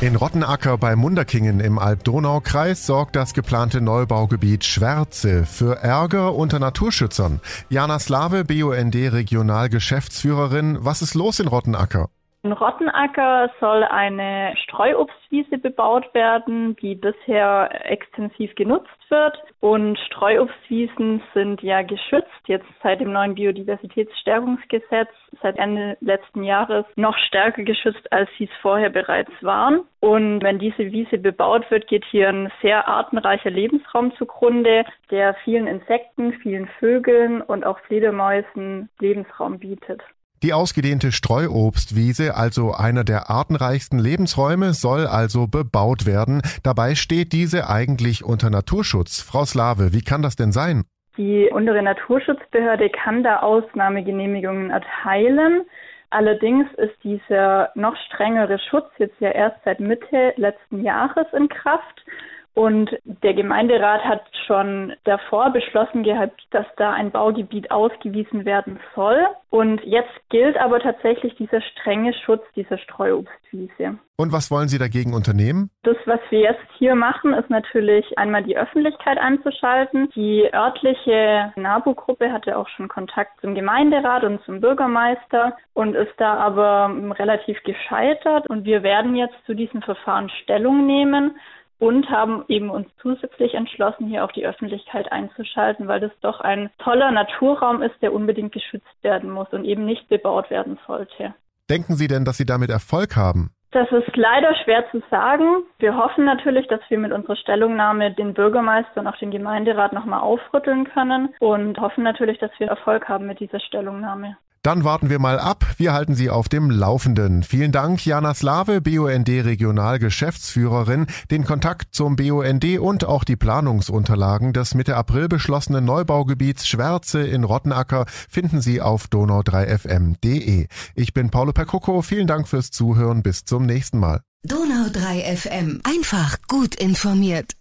In Rottenacker bei Munderkingen im Alb-Donau-Kreis sorgt das geplante Neubaugebiet Schwärze für Ärger unter Naturschützern. Jana Slave, BUND Regionalgeschäftsführerin, was ist los in Rottenacker? In Rottenacker soll eine Streuobstwiese bebaut werden, die bisher extensiv genutzt wird. Und Streuobstwiesen sind ja geschützt, jetzt seit dem neuen Biodiversitätsstärkungsgesetz, seit Ende letzten Jahres noch stärker geschützt, als sie es vorher bereits waren. Und wenn diese Wiese bebaut wird, geht hier ein sehr artenreicher Lebensraum zugrunde, der vielen Insekten, vielen Vögeln und auch Fledermäusen Lebensraum bietet. Die ausgedehnte Streuobstwiese, also einer der artenreichsten Lebensräume, soll also bebaut werden. Dabei steht diese eigentlich unter Naturschutz. Frau Slave, wie kann das denn sein? Die untere Naturschutzbehörde kann da Ausnahmegenehmigungen erteilen. Allerdings ist dieser noch strengere Schutz jetzt ja erst seit Mitte letzten Jahres in Kraft. Und der Gemeinderat hat schon davor beschlossen gehabt, dass da ein Baugebiet ausgewiesen werden soll. Und jetzt gilt aber tatsächlich dieser strenge Schutz dieser Streuobstwiese. Und was wollen Sie dagegen unternehmen? Das, was wir jetzt hier machen, ist natürlich einmal die Öffentlichkeit einzuschalten. Die örtliche NABU-Gruppe hatte auch schon Kontakt zum Gemeinderat und zum Bürgermeister und ist da aber relativ gescheitert. Und wir werden jetzt zu diesem Verfahren Stellung nehmen und haben eben uns zusätzlich entschlossen, hier auch die Öffentlichkeit einzuschalten, weil das doch ein toller Naturraum ist, der unbedingt geschützt werden muss und eben nicht bebaut werden sollte. Denken Sie denn, dass Sie damit Erfolg haben? Das ist leider schwer zu sagen. Wir hoffen natürlich, dass wir mit unserer Stellungnahme den Bürgermeister und auch den Gemeinderat nochmal aufrütteln können und hoffen natürlich, dass wir Erfolg haben mit dieser Stellungnahme. Dann warten wir mal ab. Wir halten Sie auf dem Laufenden. Vielen Dank, Jana Slave, BUND Regionalgeschäftsführerin. Den Kontakt zum BUND und auch die Planungsunterlagen des Mitte April beschlossenen Neubaugebiets Schwärze in Rottenacker finden Sie auf donau3fm.de. Ich bin Paulo Percoco. Vielen Dank fürs Zuhören. Bis zum nächsten Mal. Donau3 FM. Einfach gut informiert.